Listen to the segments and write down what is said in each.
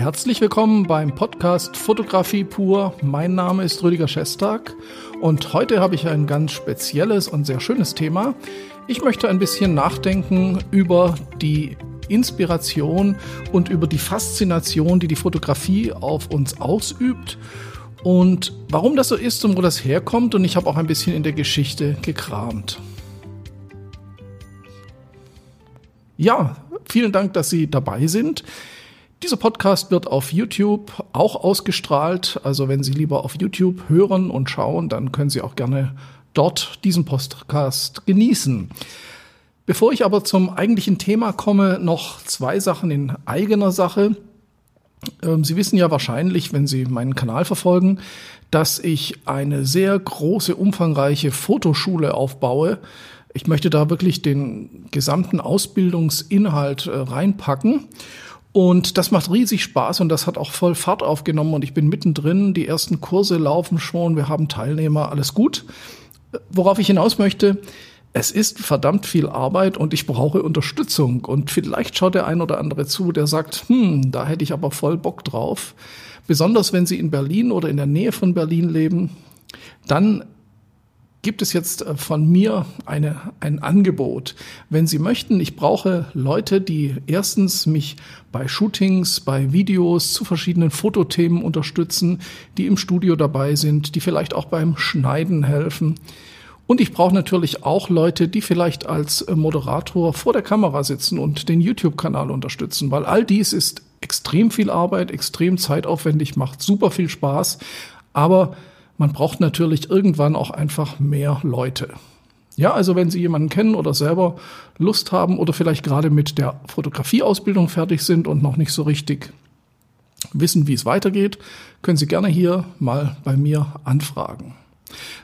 Herzlich willkommen beim Podcast Fotografie pur. Mein Name ist Rüdiger Schestag und heute habe ich ein ganz spezielles und sehr schönes Thema. Ich möchte ein bisschen nachdenken über die Inspiration und über die Faszination, die die Fotografie auf uns ausübt und warum das so ist und wo das herkommt. Und ich habe auch ein bisschen in der Geschichte gekramt. Ja, vielen Dank, dass Sie dabei sind. Dieser Podcast wird auf YouTube auch ausgestrahlt. Also wenn Sie lieber auf YouTube hören und schauen, dann können Sie auch gerne dort diesen Podcast genießen. Bevor ich aber zum eigentlichen Thema komme, noch zwei Sachen in eigener Sache. Ähm, Sie wissen ja wahrscheinlich, wenn Sie meinen Kanal verfolgen, dass ich eine sehr große, umfangreiche Fotoschule aufbaue. Ich möchte da wirklich den gesamten Ausbildungsinhalt äh, reinpacken. Und das macht riesig Spaß und das hat auch voll Fahrt aufgenommen und ich bin mittendrin. Die ersten Kurse laufen schon, wir haben Teilnehmer, alles gut. Worauf ich hinaus möchte, es ist verdammt viel Arbeit und ich brauche Unterstützung. Und vielleicht schaut der ein oder andere zu, der sagt, hm, da hätte ich aber voll Bock drauf. Besonders wenn Sie in Berlin oder in der Nähe von Berlin leben, dann gibt es jetzt äh, von mir eine, ein Angebot. Wenn Sie möchten, ich brauche Leute, die erstens mich bei Shootings, bei Videos zu verschiedenen Fotothemen unterstützen, die im Studio dabei sind, die vielleicht auch beim Schneiden helfen. Und ich brauche natürlich auch Leute, die vielleicht als äh, Moderator vor der Kamera sitzen und den YouTube-Kanal unterstützen, weil all dies ist extrem viel Arbeit, extrem zeitaufwendig, macht super viel Spaß, aber man braucht natürlich irgendwann auch einfach mehr Leute. Ja, also wenn Sie jemanden kennen oder selber Lust haben oder vielleicht gerade mit der Fotografieausbildung fertig sind und noch nicht so richtig wissen, wie es weitergeht, können Sie gerne hier mal bei mir anfragen.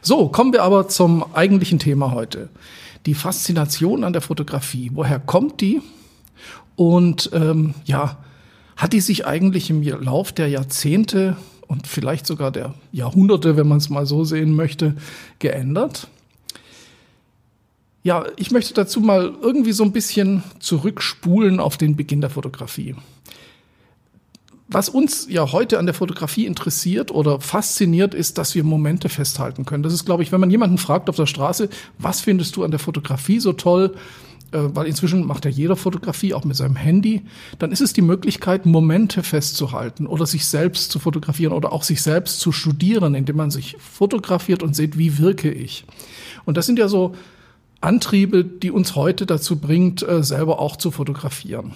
So, kommen wir aber zum eigentlichen Thema heute. Die Faszination an der Fotografie. Woher kommt die? Und ähm, ja, hat die sich eigentlich im Lauf der Jahrzehnte und vielleicht sogar der Jahrhunderte, wenn man es mal so sehen möchte, geändert. Ja, ich möchte dazu mal irgendwie so ein bisschen zurückspulen auf den Beginn der Fotografie. Was uns ja heute an der Fotografie interessiert oder fasziniert, ist, dass wir Momente festhalten können. Das ist, glaube ich, wenn man jemanden fragt auf der Straße, was findest du an der Fotografie so toll, weil inzwischen macht ja jeder Fotografie, auch mit seinem Handy, dann ist es die Möglichkeit, Momente festzuhalten oder sich selbst zu fotografieren oder auch sich selbst zu studieren, indem man sich fotografiert und sieht, wie wirke ich. Und das sind ja so Antriebe, die uns heute dazu bringt, äh, selber auch zu fotografieren.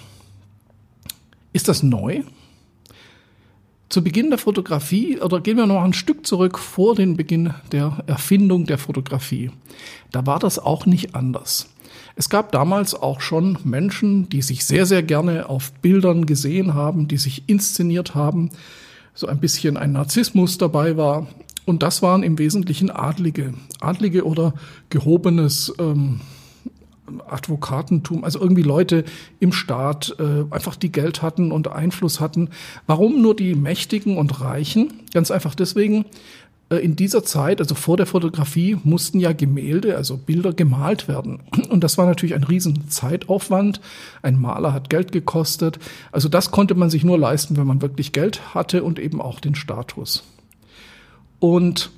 Ist das neu? Zu Beginn der Fotografie, oder gehen wir noch ein Stück zurück vor den Beginn der Erfindung der Fotografie. Da war das auch nicht anders. Es gab damals auch schon Menschen, die sich sehr, sehr gerne auf Bildern gesehen haben, die sich inszeniert haben, so ein bisschen ein Narzissmus dabei war. Und das waren im Wesentlichen Adlige, Adlige oder gehobenes ähm, Advokatentum, also irgendwie Leute im Staat, äh, einfach die Geld hatten und Einfluss hatten. Warum nur die Mächtigen und Reichen? Ganz einfach deswegen, in dieser Zeit, also vor der Fotografie, mussten ja Gemälde, also Bilder gemalt werden. Und das war natürlich ein riesen Zeitaufwand. Ein Maler hat Geld gekostet. Also das konnte man sich nur leisten, wenn man wirklich Geld hatte und eben auch den Status. Und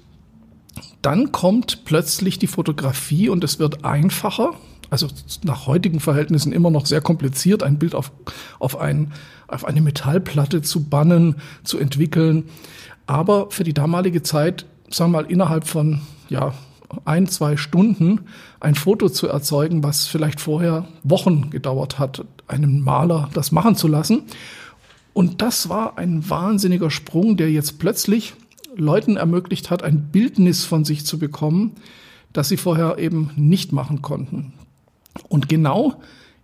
dann kommt plötzlich die Fotografie und es wird einfacher. Also nach heutigen Verhältnissen immer noch sehr kompliziert, ein Bild auf, auf, ein, auf eine Metallplatte zu bannen, zu entwickeln. Aber für die damalige Zeit, sagen wir mal, innerhalb von ja, ein, zwei Stunden ein Foto zu erzeugen, was vielleicht vorher Wochen gedauert hat, einem Maler das machen zu lassen. Und das war ein wahnsinniger Sprung, der jetzt plötzlich Leuten ermöglicht hat, ein Bildnis von sich zu bekommen, das sie vorher eben nicht machen konnten. Und genau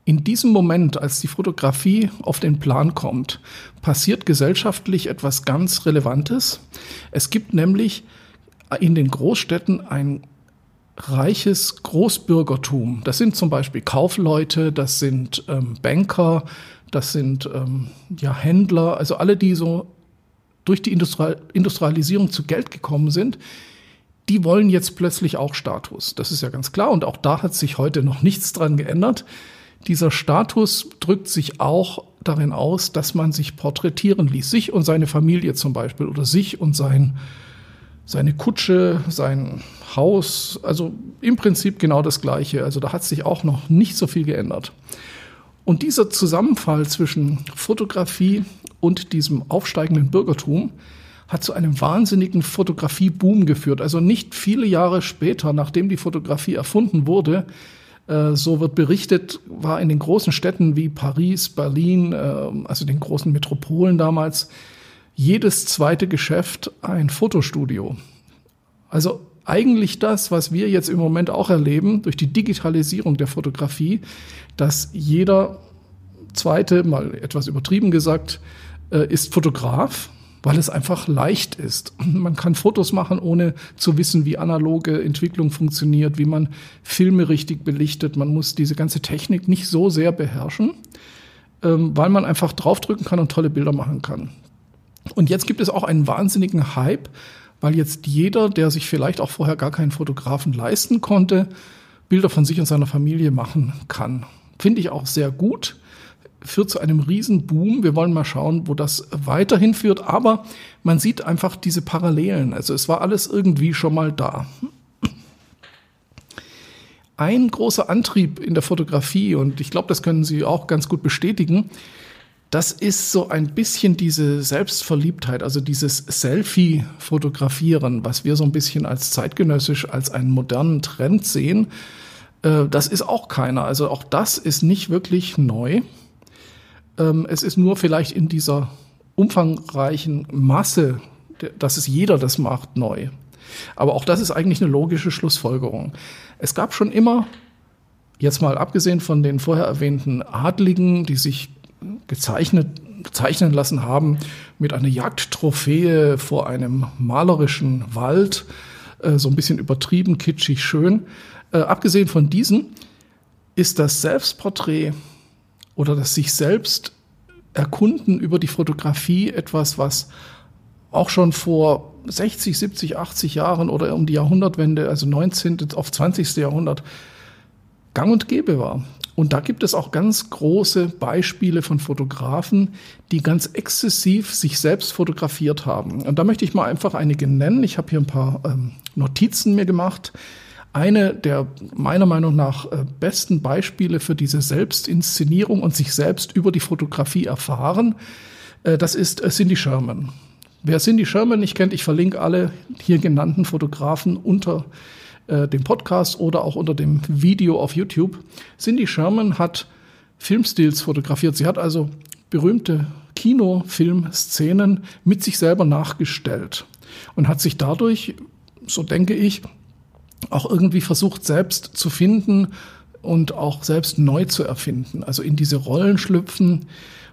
in diesem Moment, als die Fotografie auf den Plan kommt, passiert gesellschaftlich etwas ganz Relevantes. Es gibt nämlich in den Großstädten ein reiches Großbürgertum. Das sind zum Beispiel Kaufleute, das sind ähm, Banker, das sind ähm, ja Händler, also alle, die so durch die Industrial Industrialisierung zu Geld gekommen sind, die wollen jetzt plötzlich auch Status. Das ist ja ganz klar und auch da hat sich heute noch nichts dran geändert dieser Status drückt sich auch darin aus, dass man sich porträtieren ließ, sich und seine Familie zum Beispiel oder sich und sein, seine Kutsche, sein Haus, also im Prinzip genau das Gleiche. Also da hat sich auch noch nicht so viel geändert. Und dieser Zusammenfall zwischen Fotografie und diesem aufsteigenden Bürgertum hat zu einem wahnsinnigen Fotografieboom geführt. Also nicht viele Jahre später, nachdem die Fotografie erfunden wurde, so wird berichtet, war in den großen Städten wie Paris, Berlin, äh, also den großen Metropolen damals, jedes zweite Geschäft ein Fotostudio. Also eigentlich das, was wir jetzt im Moment auch erleben durch die Digitalisierung der Fotografie, dass jeder zweite, mal etwas übertrieben gesagt, äh, ist Fotograf, weil es einfach leicht ist. Man kann Fotos machen, ohne zu wissen, wie analoge Entwicklung funktioniert, wie man Filme richtig belichtet. Man muss diese ganze Technik nicht so sehr beherrschen, ähm, weil man einfach draufdrücken kann und tolle Bilder machen kann. Und jetzt gibt es auch einen wahnsinnigen Hype, weil jetzt jeder, der sich vielleicht auch vorher gar keinen Fotografen leisten konnte, Bilder von sich und seiner Familie machen kann. Finde ich auch sehr gut führt zu einem Riesenboom. Wir wollen mal schauen, wo das weiterhin führt. Aber man sieht einfach diese Parallelen. Also es war alles irgendwie schon mal da. Ein großer Antrieb in der Fotografie, und ich glaube, das können Sie auch ganz gut bestätigen, das ist so ein bisschen diese Selbstverliebtheit, also dieses Selfie-Fotografieren, was wir so ein bisschen als zeitgenössisch, als einen modernen Trend sehen. Äh, das ist auch keiner. Also auch das ist nicht wirklich neu. Ähm, es ist nur vielleicht in dieser umfangreichen Masse, dass es jeder das macht, neu. Aber auch das ist eigentlich eine logische Schlussfolgerung. Es gab schon immer, jetzt mal abgesehen von den vorher erwähnten Adligen, die sich gezeichnet, zeichnen lassen haben mit einer Jagdtrophäe vor einem malerischen Wald, äh, so ein bisschen übertrieben, kitschig, schön. Äh, abgesehen von diesen ist das Selbstporträt oder das sich selbst erkunden über die Fotografie etwas, was auch schon vor 60, 70, 80 Jahren oder um die Jahrhundertwende, also 19. auf 20. Jahrhundert, gang und gäbe war. Und da gibt es auch ganz große Beispiele von Fotografen, die ganz exzessiv sich selbst fotografiert haben. Und da möchte ich mal einfach einige nennen. Ich habe hier ein paar ähm, Notizen mir gemacht. Eine der meiner Meinung nach äh, besten Beispiele für diese Selbstinszenierung und sich selbst über die Fotografie erfahren, äh, das ist äh, Cindy Sherman. Wer Cindy Sherman nicht kennt, ich verlinke alle hier genannten Fotografen unter dem Podcast oder auch unter dem Video auf YouTube. Cindy Sherman hat Filmstils fotografiert. Sie hat also berühmte Kinofilmszenen mit sich selber nachgestellt und hat sich dadurch, so denke ich, auch irgendwie versucht, selbst zu finden und auch selbst neu zu erfinden. Also in diese Rollen schlüpfen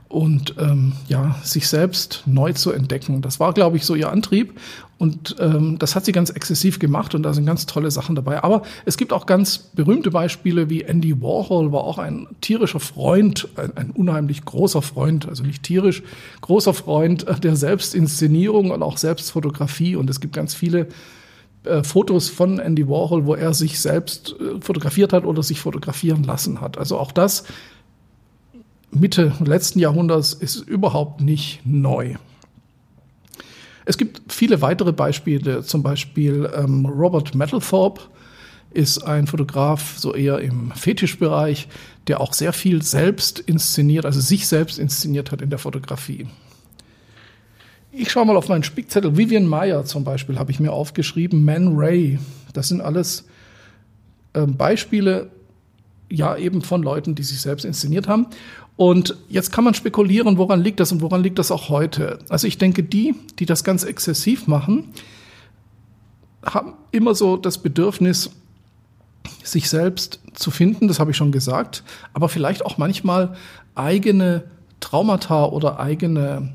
und ähm, ja, sich selbst neu zu entdecken. Das war, glaube ich, so ihr Antrieb. Und ähm, das hat sie ganz exzessiv gemacht und da sind ganz tolle Sachen dabei. Aber es gibt auch ganz berühmte Beispiele, wie Andy Warhol war auch ein tierischer Freund, ein, ein unheimlich großer Freund, also nicht tierisch, großer Freund der Selbstinszenierung und auch Selbstfotografie. Und es gibt ganz viele äh, Fotos von Andy Warhol, wo er sich selbst äh, fotografiert hat oder sich fotografieren lassen hat. Also auch das Mitte letzten Jahrhunderts ist überhaupt nicht neu. Es gibt viele weitere Beispiele, zum Beispiel ähm, Robert Mapplethorpe ist ein Fotograf, so eher im Fetischbereich, der auch sehr viel selbst inszeniert, also sich selbst inszeniert hat in der Fotografie. Ich schaue mal auf meinen Spickzettel. Vivian Meyer zum Beispiel habe ich mir aufgeschrieben. Man Ray. Das sind alles äh, Beispiele, ja, eben von Leuten, die sich selbst inszeniert haben. Und jetzt kann man spekulieren, woran liegt das und woran liegt das auch heute. Also ich denke, die, die das ganz exzessiv machen, haben immer so das Bedürfnis, sich selbst zu finden, das habe ich schon gesagt, aber vielleicht auch manchmal eigene Traumata oder eigene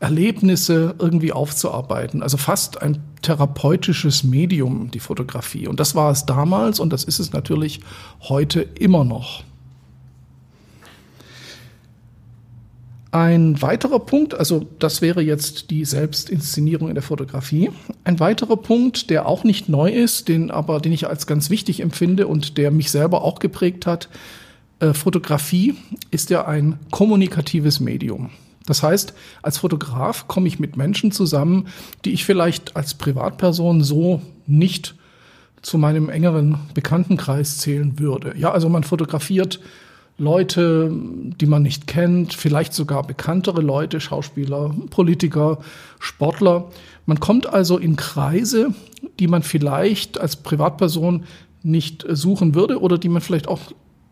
Erlebnisse irgendwie aufzuarbeiten. Also fast ein therapeutisches Medium, die Fotografie. Und das war es damals und das ist es natürlich heute immer noch. Ein weiterer Punkt, also das wäre jetzt die Selbstinszenierung in der Fotografie. Ein weiterer Punkt, der auch nicht neu ist, den aber den ich als ganz wichtig empfinde und der mich selber auch geprägt hat, Äh, Fotografie ist ja ein kommunikatives Medium. Das heißt, als Fotograf komme ich mit Menschen zusammen, die ich vielleicht als Privatperson so nicht zu meinem engeren Bekanntenkreis zählen würde. Ja, also man fotografiert Leute, die man nicht kennt, vielleicht sogar bekanntere Leute, Schauspieler, Politiker, Sportler. Man kommt also in Kreise, die man vielleicht als Privatperson nicht suchen würde oder die man vielleicht auch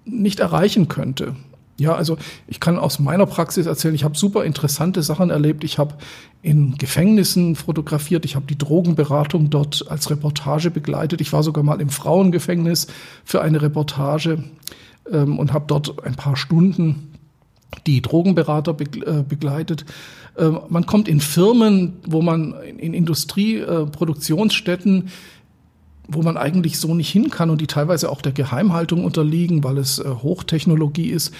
nicht erreichen könnte. Ja, also ich kann aus meiner Praxis erzählen, ich habe super interessante Sachen erlebt. Ich habe in Gefängnissen fotografiert, ich habe die Drogenberatung dort als Reportage begleitet. Ich war sogar mal im Frauengefängnis für eine Reportage ähm, und habe dort ein paar Stunden die Drogenberater äh, begleitet. Ähm, man kommt in Firmen, wo man in Industrieproduktionsstätten, wo man eigentlich so nicht hin kann und die teilweise auch der Geheimhaltung unterliegen, weil es äh, Hochtechnologie ist.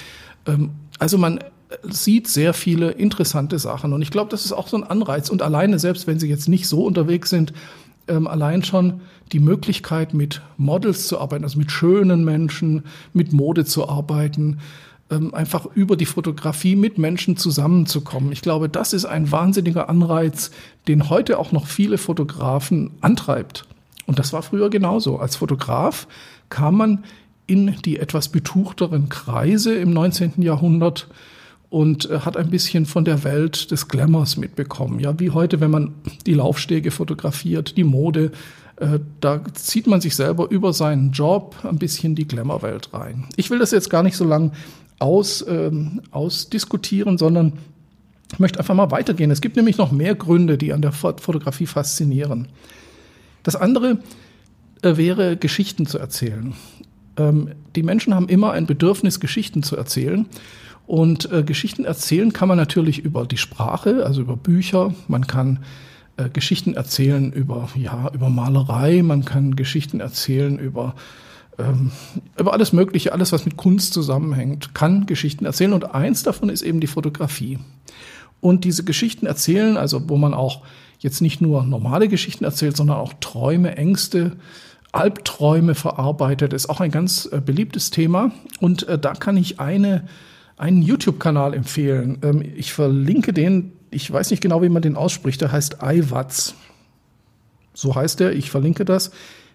Ähm, also man sieht sehr viele interessante Sachen und ich glaube, das ist auch so ein Anreiz. Und alleine, selbst wenn Sie jetzt nicht so unterwegs sind, ähm, allein schon die Möglichkeit, mit Models zu arbeiten, also mit schönen Menschen, mit Mode zu arbeiten, ähm, einfach über die Fotografie mit Menschen zusammenzukommen. Ich glaube, das ist ein wahnsinniger Anreiz, den heute auch noch viele Fotografen antreibt. Und das war früher genauso. Als Fotograf kam man in die etwas betuchteren Kreise im 19. Jahrhundert und äh, hat ein bisschen von der Welt des Glamours mitbekommen. Ja, wie heute, wenn man die Laufstege fotografiert, die Mode, äh, da zieht man sich selber über seinen Job ein bisschen die Glamour-Welt rein. Ich will das jetzt gar nicht so lang aus, ähm, ausdiskutieren, sondern möchte einfach mal weitergehen. Es gibt nämlich noch mehr Gründe, die an der Fotografie faszinieren. Das andere äh, wäre, Geschichten zu erzählen. Ähm, die Menschen haben immer ein Bedürfnis, Geschichten zu erzählen. Und äh, Geschichten erzählen kann man natürlich über die Sprache, also über Bücher. Man kann äh, Geschichten erzählen über, ja, über Malerei. Man kann Geschichten erzählen über, ähm, über alles Mögliche, alles, was mit Kunst zusammenhängt, kann Geschichten erzählen. Und eins davon ist eben die Fotografie. Und diese Geschichten erzählen, also wo man auch jetzt nicht nur normale Geschichten erzählt, sondern auch Träume, Ängste, Albträume verarbeitet, ist auch ein ganz äh, beliebtes Thema. Und äh, da kann ich eine einen YouTube-Kanal empfehlen. Ähm, ich verlinke den, ich weiß nicht genau, wie man den ausspricht, der heißt iWatz. So heißt er, ich verlinke das.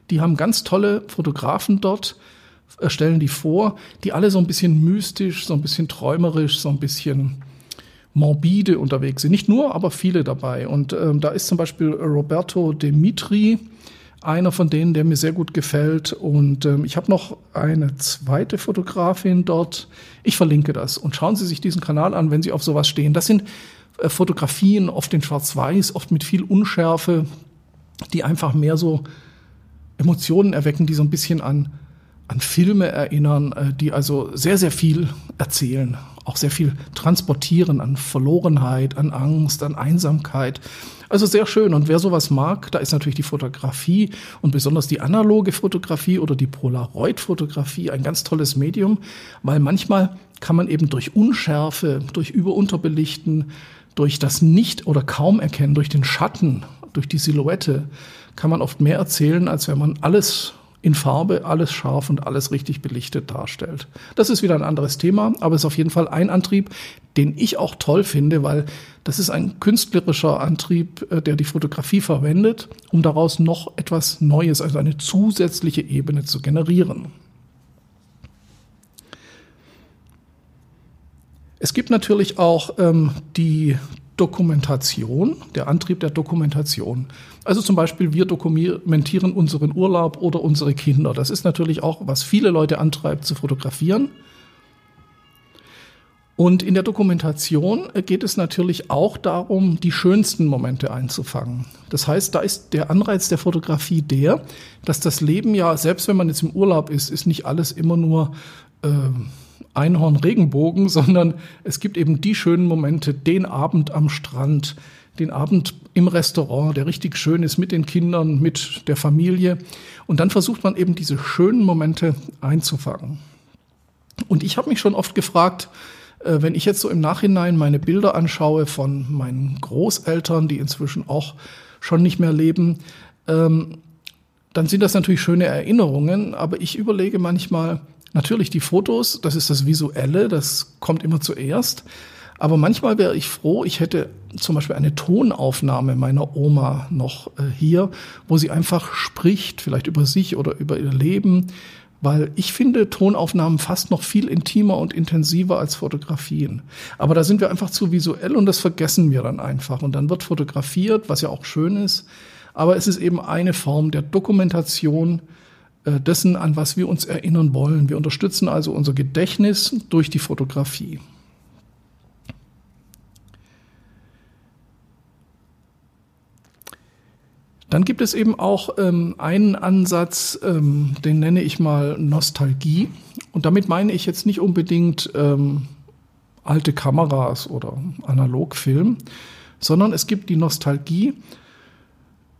Die haben ganz tolle Fotografen dort, stellen die vor, die alle so ein bisschen mystisch, so ein bisschen träumerisch, so ein bisschen morbide unterwegs sind. Nicht nur, aber viele dabei. Und ähm, da ist zum Beispiel Roberto Dimitri, einer von denen, der mir sehr gut gefällt. Und ähm, ich habe noch eine zweite Fotografin dort. Ich verlinke das. Und schauen Sie sich diesen Kanal an, wenn Sie auf sowas stehen. Das sind äh, Fotografien, oft in Schwarz-Weiß, oft mit viel Unschärfe, die einfach mehr so Emotionen erwecken, die so ein bisschen an, an Filme erinnern, äh, die also sehr, sehr viel erzählen auch sehr viel transportieren an Verlorenheit, an Angst, an Einsamkeit. Also sehr schön. Und wer sowas mag, da ist natürlich die Fotografie und besonders die analoge Fotografie oder die Polaroid-Fotografie ein ganz tolles Medium, weil manchmal kann man eben durch Unschärfe, durch Überunterbelichten, durch das Nicht- oder kaum erkennen, durch den Schatten, durch die Silhouette, kann man oft mehr erzählen, als wenn man alles in Farbe, alles scharf und alles richtig belichtet darstellt. Das ist wieder ein anderes Thema, aber es ist auf jeden Fall ein Antrieb, den ich auch toll finde, weil das ist ein künstlerischer Antrieb, äh, der die Fotografie verwendet, um daraus noch etwas Neues, also eine zusätzliche Ebene zu generieren. Es gibt natürlich auch ähm, die Dokumentation, der Antrieb der Dokumentation. Also zum Beispiel, wir dokumentieren unseren Urlaub oder unsere Kinder. Das ist natürlich auch, was viele Leute antreibt, zu fotografieren. Und in der Dokumentation geht es natürlich auch darum, die schönsten Momente einzufangen. Das heißt, da ist der Anreiz der Fotografie der, dass das Leben ja, selbst wenn man jetzt im Urlaub ist, ist nicht alles immer nur äh, Einhorn Regenbogen, sondern es gibt eben die schönen Momente, den Abend am Strand, den Abend im Restaurant, der richtig schön ist mit den Kindern, mit der Familie. Und dann versucht man eben diese schönen Momente einzufangen. Und ich habe mich schon oft gefragt, äh, wenn ich jetzt so im Nachhinein meine Bilder anschaue von meinen Großeltern, die inzwischen auch schon nicht mehr leben, ähm, dann sind das natürlich schöne Erinnerungen, aber ich überlege manchmal, Natürlich die Fotos, das ist das Visuelle, das kommt immer zuerst. Aber manchmal wäre ich froh, ich hätte zum Beispiel eine Tonaufnahme meiner Oma noch äh, hier, wo sie einfach spricht, vielleicht über sich oder über ihr Leben, weil ich finde Tonaufnahmen fast noch viel intimer und intensiver als Fotografien. Aber da sind wir einfach zu visuell und das vergessen wir dann einfach. Und dann wird fotografiert, was ja auch schön ist. Aber es ist eben eine Form der Dokumentation dessen, an was wir uns erinnern wollen. Wir unterstützen also unser Gedächtnis durch die Fotografie. Dann gibt es eben auch ähm, einen Ansatz, ähm, den nenne ich mal Nostalgie. Und damit meine ich jetzt nicht unbedingt ähm, alte Kameras oder Analogfilm, sondern es gibt die Nostalgie,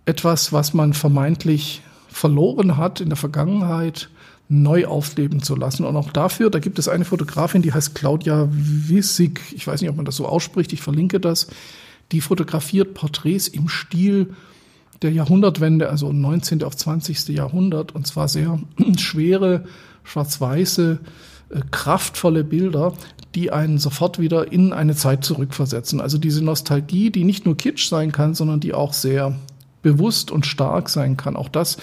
etwas, was man vermeintlich verloren hat in der Vergangenheit, neu aufleben zu lassen. Und auch dafür, da gibt es eine Fotografin, die heißt Claudia Wissig, ich weiß nicht, ob man das so ausspricht, ich verlinke das, die fotografiert Porträts im Stil der Jahrhundertwende, also 19. auf 20. Jahrhundert, und zwar sehr schwere, schwarz-weiße, äh, kraftvolle Bilder, die einen sofort wieder in eine Zeit zurückversetzen. Also diese Nostalgie, die nicht nur Kitsch sein kann, sondern die auch sehr bewusst und stark sein kann. Auch das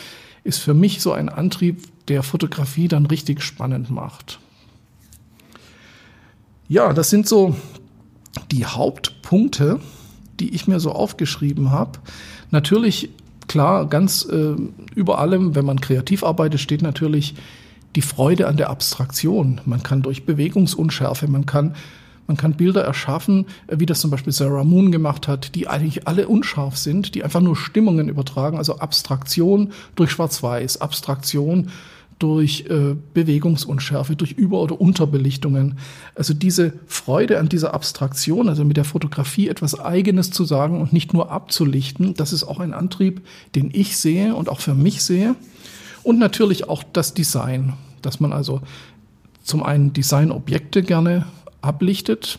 ist für mich so ein Antrieb, der Fotografie dann richtig spannend macht. Ja, das sind so die Hauptpunkte, die ich mir so aufgeschrieben habe. Natürlich, klar, ganz äh, über allem, wenn man kreativ arbeitet, steht natürlich die Freude an der Abstraktion. Man kann durch Bewegungsunschärfe, man kann man kann Bilder erschaffen, wie das zum Beispiel Sarah Moon gemacht hat, die eigentlich alle unscharf sind, die einfach nur Stimmungen übertragen, also Abstraktion durch Schwarz-Weiß, Abstraktion durch äh, Bewegungsunschärfe, durch Über- oder Unterbelichtungen. Also diese Freude an dieser Abstraktion, also mit der Fotografie etwas Eigenes zu sagen und nicht nur abzulichten, das ist auch ein Antrieb, den ich sehe und auch für mich sehe. Und natürlich auch das Design, dass man also zum einen Designobjekte gerne ablichtet,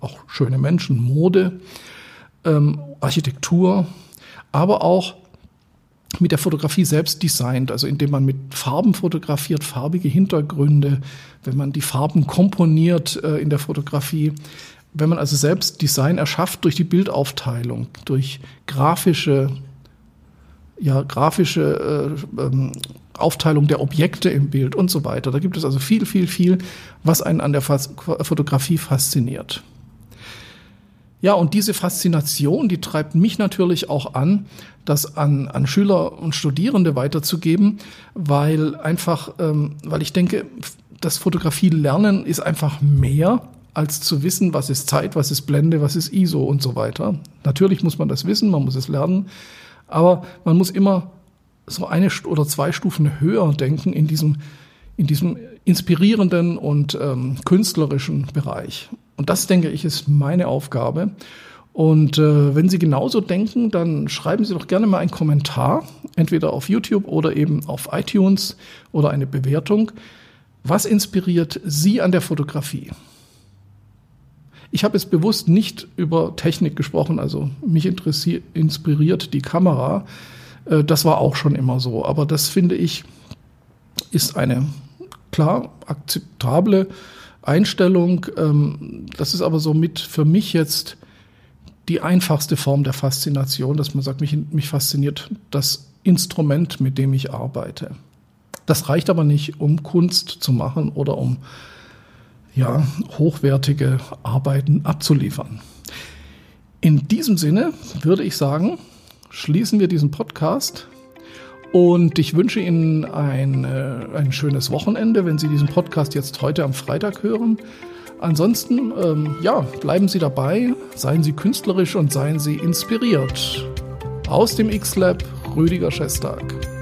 auch schöne Menschen, Mode, ähm, Architektur, aber auch mit der Fotografie selbst designt, also indem man mit Farben fotografiert, farbige Hintergründe, wenn man die Farben komponiert äh, in der Fotografie, wenn man also selbst Design erschafft durch die Bildaufteilung, durch grafische, ja, grafische äh, ähm, Aufteilung der Objekte im Bild und so weiter. Da gibt es also viel, viel, viel, was einen an der Fotografie fasziniert. Ja, und diese Faszination, die treibt mich natürlich auch an, das an, an Schüler und Studierende weiterzugeben, weil einfach, ähm, weil ich denke, das Fotografie lernen ist einfach mehr als zu wissen, was ist Zeit, was ist Blende, was ist ISO und so weiter. Natürlich muss man das wissen, man muss es lernen, aber man muss immer so eine oder zwei Stufen höher denken in diesem, in diesem inspirierenden und ähm, künstlerischen Bereich. Und das, denke ich, ist meine Aufgabe. Und äh, wenn Sie genauso denken, dann schreiben Sie doch gerne mal einen Kommentar, entweder auf YouTube oder eben auf iTunes oder eine Bewertung. Was inspiriert Sie an der Fotografie? Ich habe jetzt bewusst nicht über Technik gesprochen, also mich inspiriert die Kamera. Äh, das war auch schon immer so, aber das finde ich ist eine klar akzeptable Einstellung. Ähm, das ist aber so mit für mich jetzt die einfachste Form der Faszination, dass man sagt, mich, mich fasziniert das Instrument, mit dem ich arbeite. Das reicht aber nicht, um Kunst zu machen oder um ja, hochwertige Arbeiten abzuliefern. In diesem Sinne würde ich sagen, schließen wir diesen Podcast und ich wünsche Ihnen ein, äh, ein schönes Wochenende, wenn Sie diesen Podcast jetzt heute am Freitag hören. Ansonsten, ähm, ja, bleiben Sie dabei, seien Sie künstlerisch und seien Sie inspiriert. Aus dem X-Lab, Rüdiger Schestag.